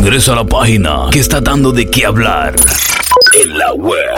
Ingresa a la página que está dando de qué hablar en la web.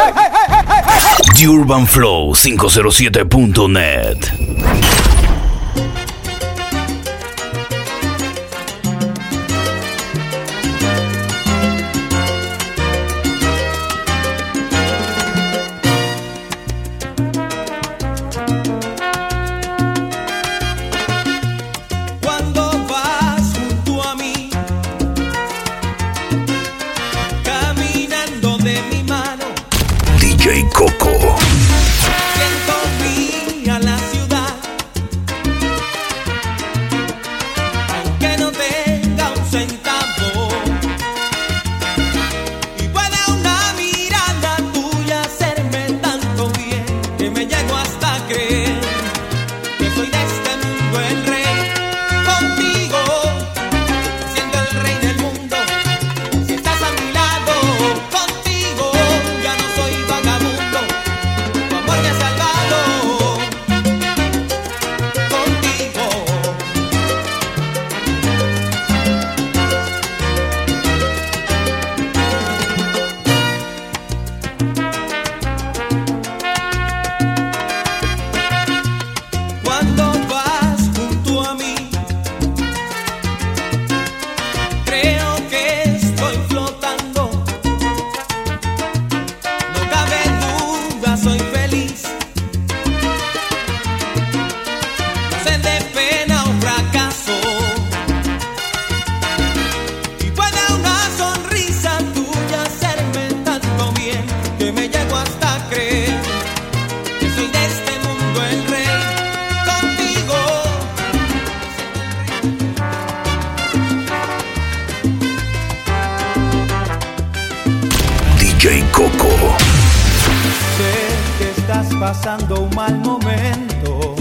TheUrbanFlow507.net. pasando un mal momento,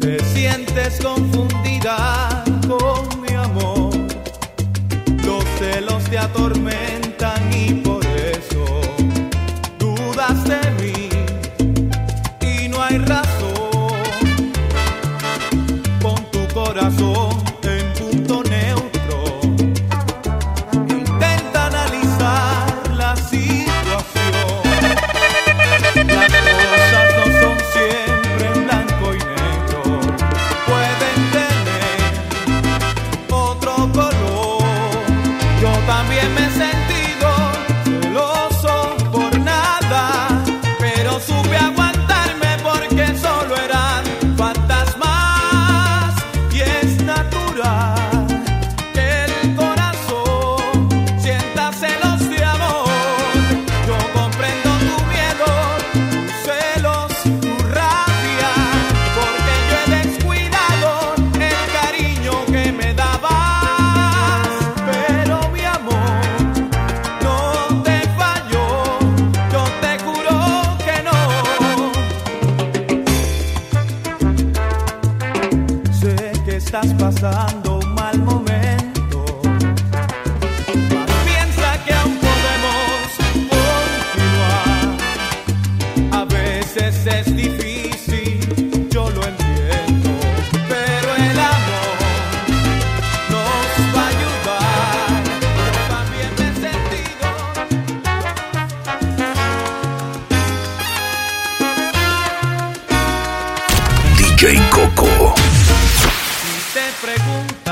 te sientes confundida con mi amor, los celos te atormentan historia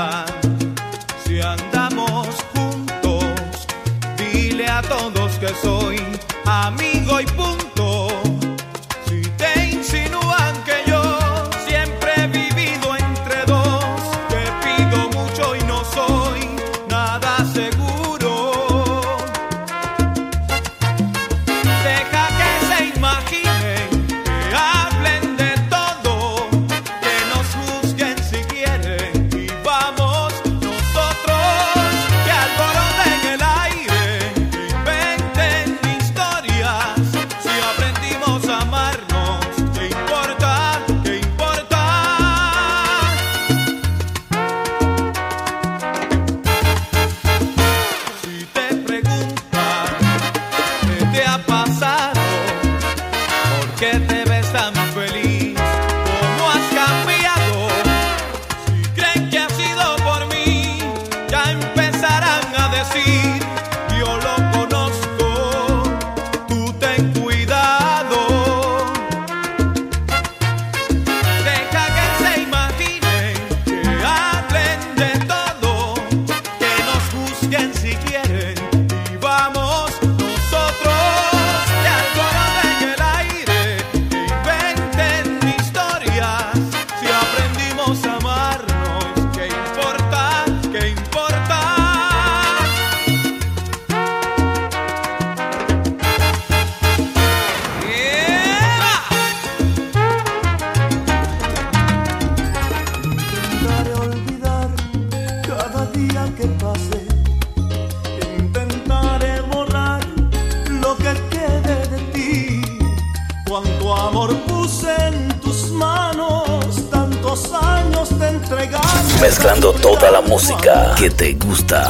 Mezclando toda la música que te gusta.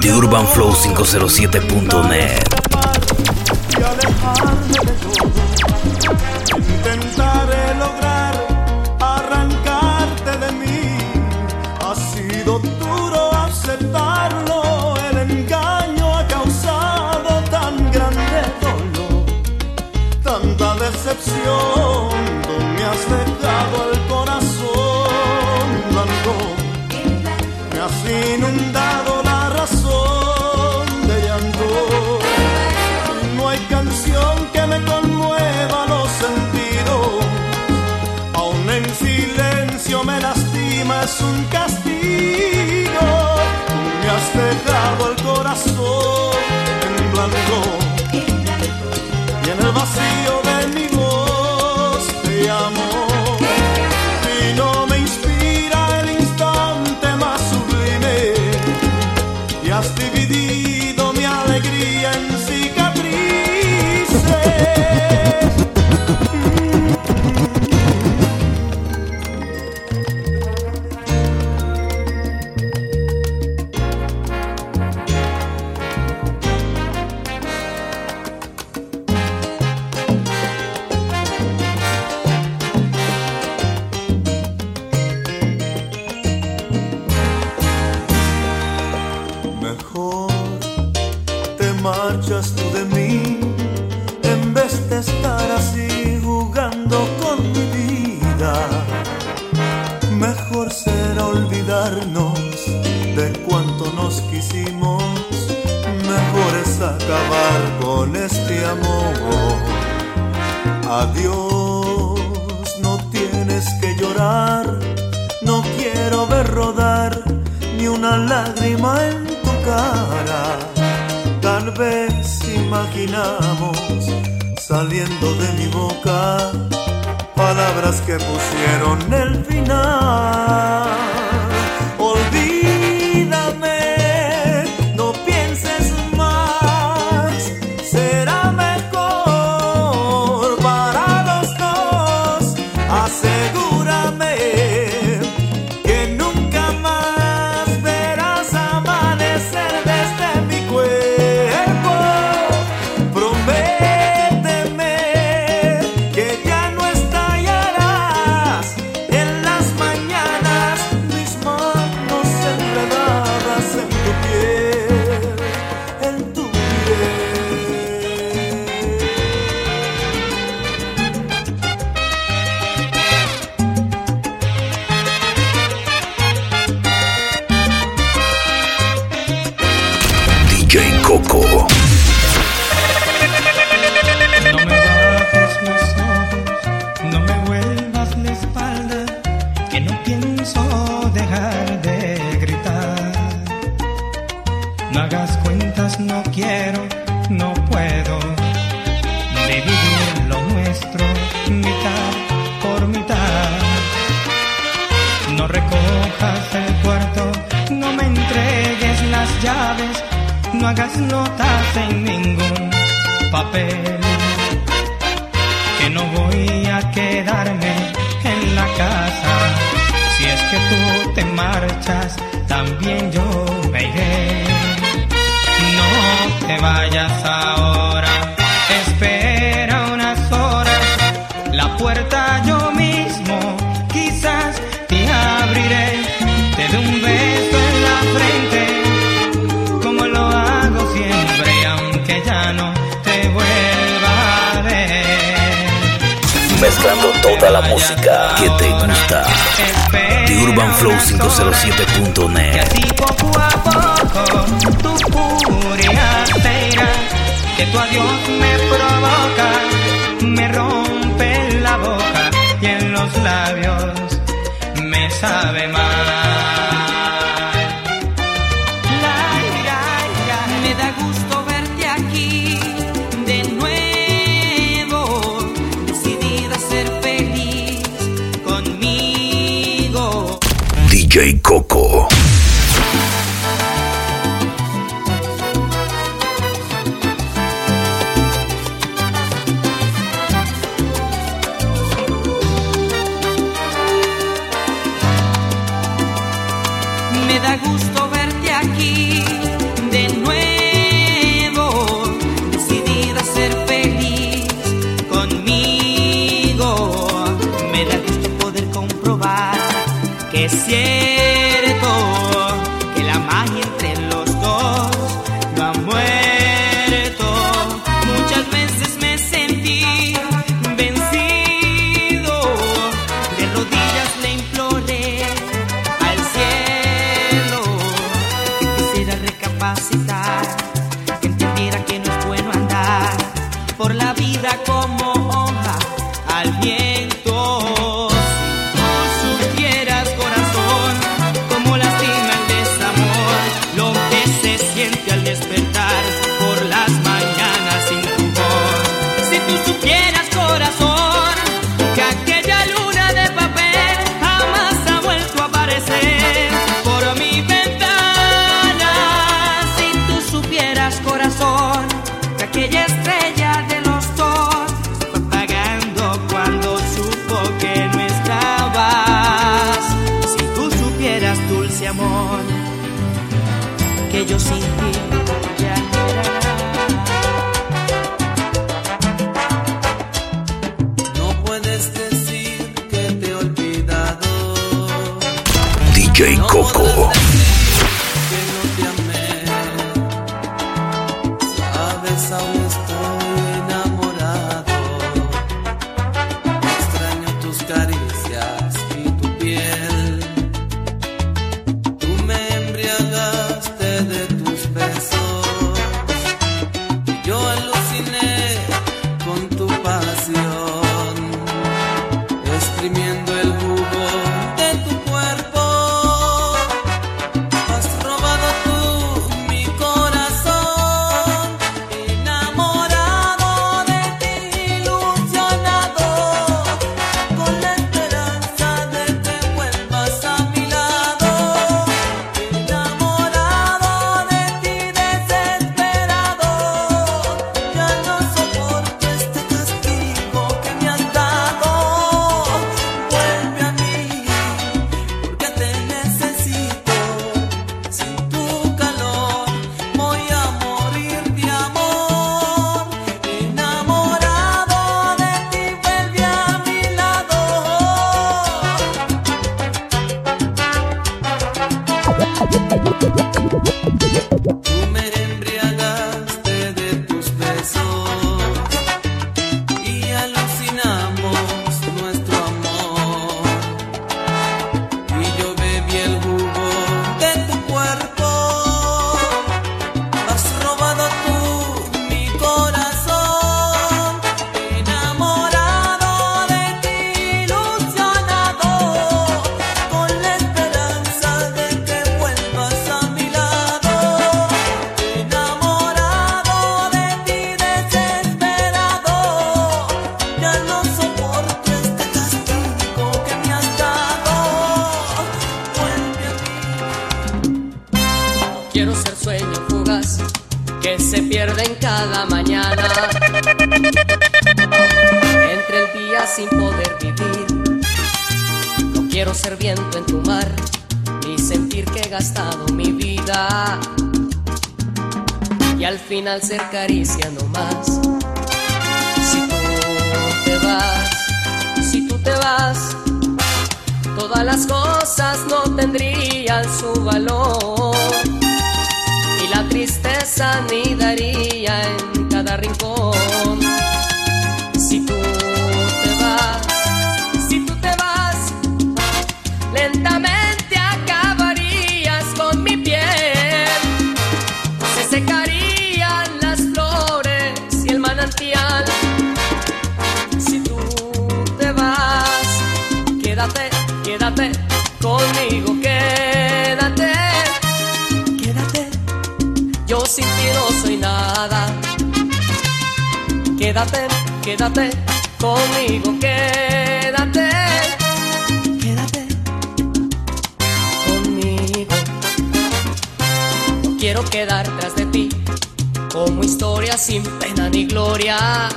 The Urban Flow 507.net. Intentaré lograr es un castigo. Adiós, no tienes que llorar. No quiero ver rodar ni una lágrima en tu cara. Tal vez imaginamos saliendo de mi boca palabras que pusieron el final. Puerta yo mismo quizás te abriré. Te doy un beso en la frente, como lo hago siempre, aunque ya no te vuelva a ver. Mezclando toda la música que te gusta. The Urban Flow 507.net. Que así poco a poco tu furia se irá. Que tu adiós me provoca, me rompe labios me sabe mal. Me da gusto verte aquí de nuevo, decidida a ser feliz conmigo. DJ. Coco. y al final ser caricia no más. Si tú te vas, si tú te vas, todas las cosas no tendrían su valor y la tristeza ni daría en cada rincón. Quédate, quédate conmigo, quédate. Quédate conmigo. No quiero quedar tras de ti como historia sin pena ni gloria.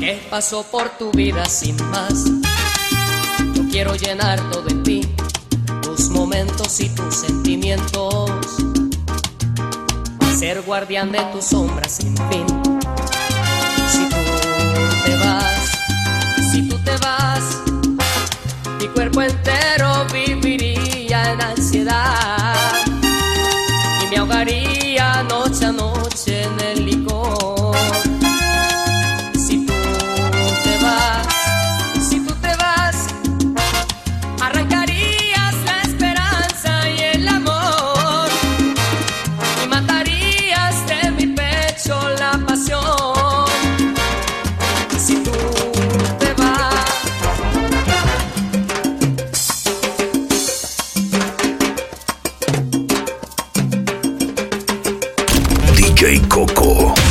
¿Qué pasó por tu vida sin más? Yo quiero llenar todo en ti, tus momentos y tus sentimientos ser guardián de tus sombras sin fin si tú te vas, mi cuerpo entero viviría en ansiedad y me ahogaría noche a noche en el licor. DJ Coco.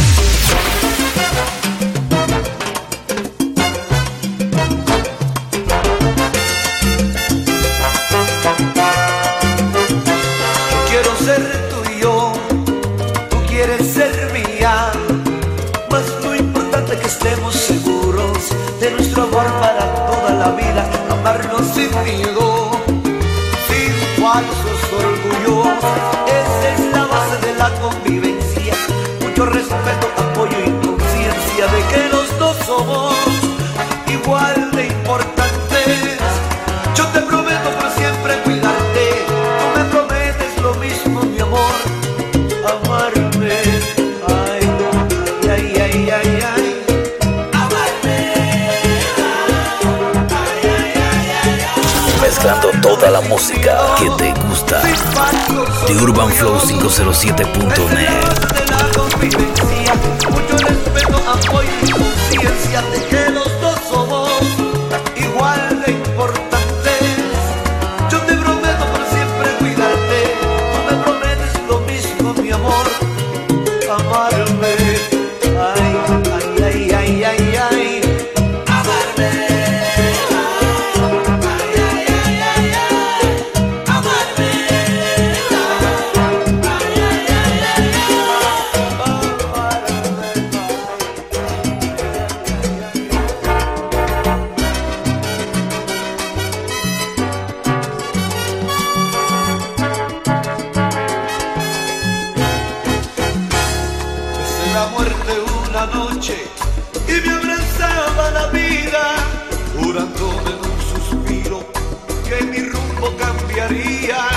gusta. The Urban Flow 507.net. Mucho respeto, apoyo y conciencia de confiaría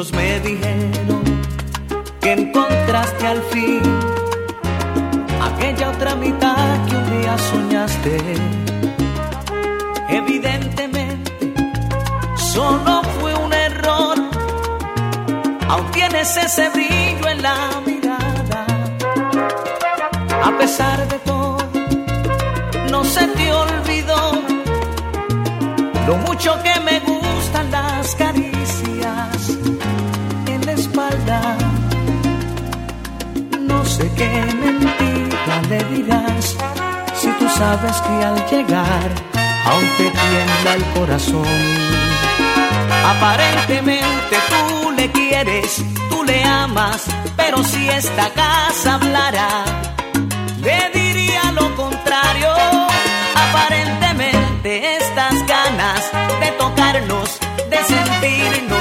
Muchos me dijeron que encontraste al fin aquella otra mitad que un día soñaste. Evidentemente, solo fue un error. Aún tienes ese brillo en la mirada. A pesar de todo, no se te olvidó lo mucho que me qué mentira le dirás si tú sabes que al llegar aún te tiembla el corazón. Aparentemente tú le quieres, tú le amas, pero si esta casa hablara, le diría lo contrario. Aparentemente estas ganas de tocarnos, de sentirnos,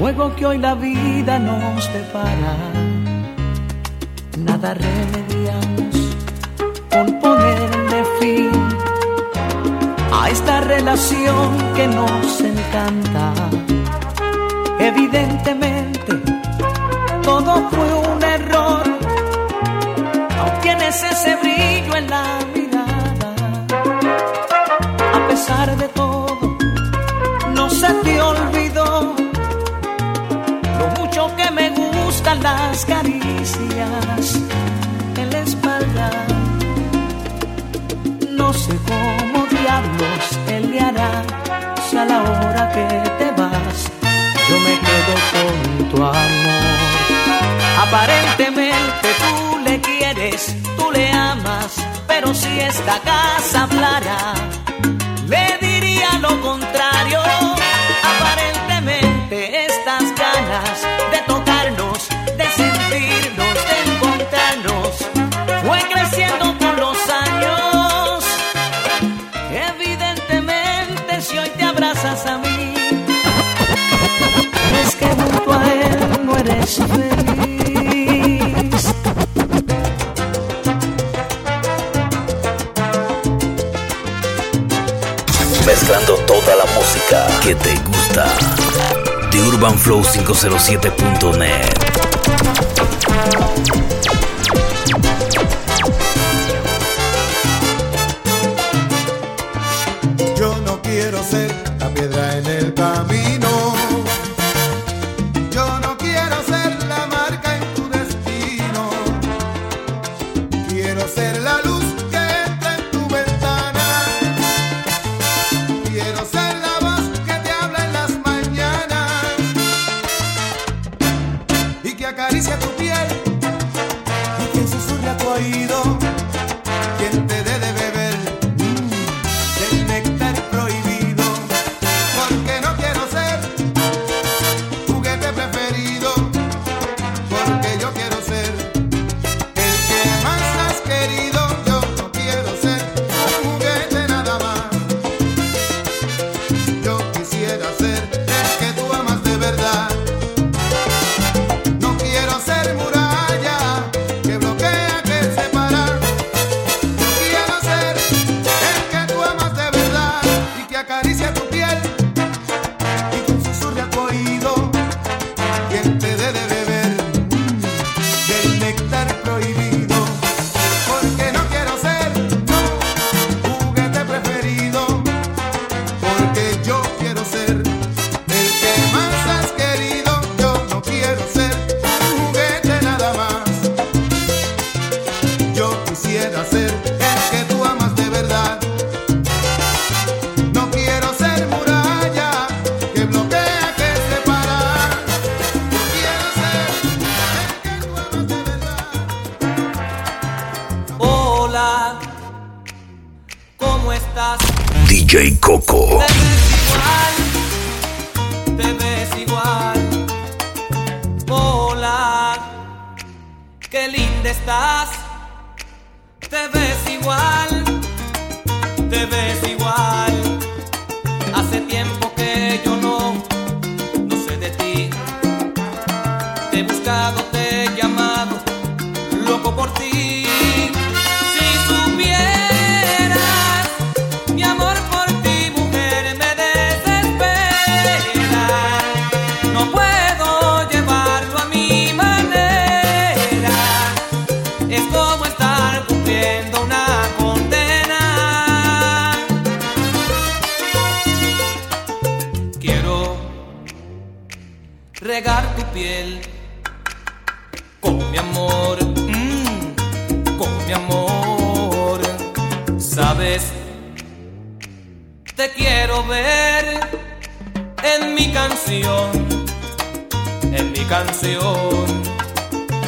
juego que hoy la vida nos depara. Nada remediamos con ponerle fin a esta relación que nos encanta. Evidentemente, todo fue un error. Aún tienes ese brillo en la mirada. A pesar de todo, no se las caricias en la espalda. No sé cómo diablos él le hará si a la hora que te vas yo me quedo con tu amor. Aparentemente tú le quieres, tú le amas, pero si esta casa hablara, le diría lo contrario. Que te gusta. The Urban Flow 507.net. linda estás. Te ves igual, te ves igual. Hace tiempo que yo no, no sé de ti. Te he buscado, te he llamado, loco por ti. En mi canción, en mi canción.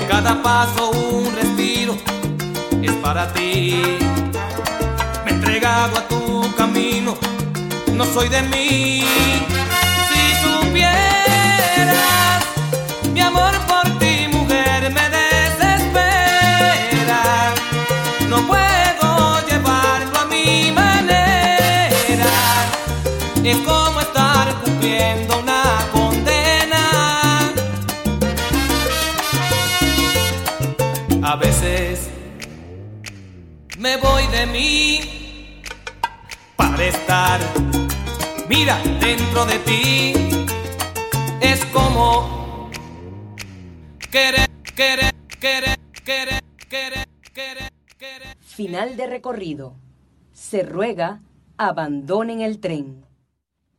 Cada paso un respiro es para ti. Me he entregado a tu camino, no soy de mí. Si supieras, mi amor por Es como estar cumpliendo una condena. A veces me voy de mí para estar, mira, dentro de ti. Es como querer, querer, querer, querer, querer, querer, querer. Final de recorrido. Se ruega abandonen el tren.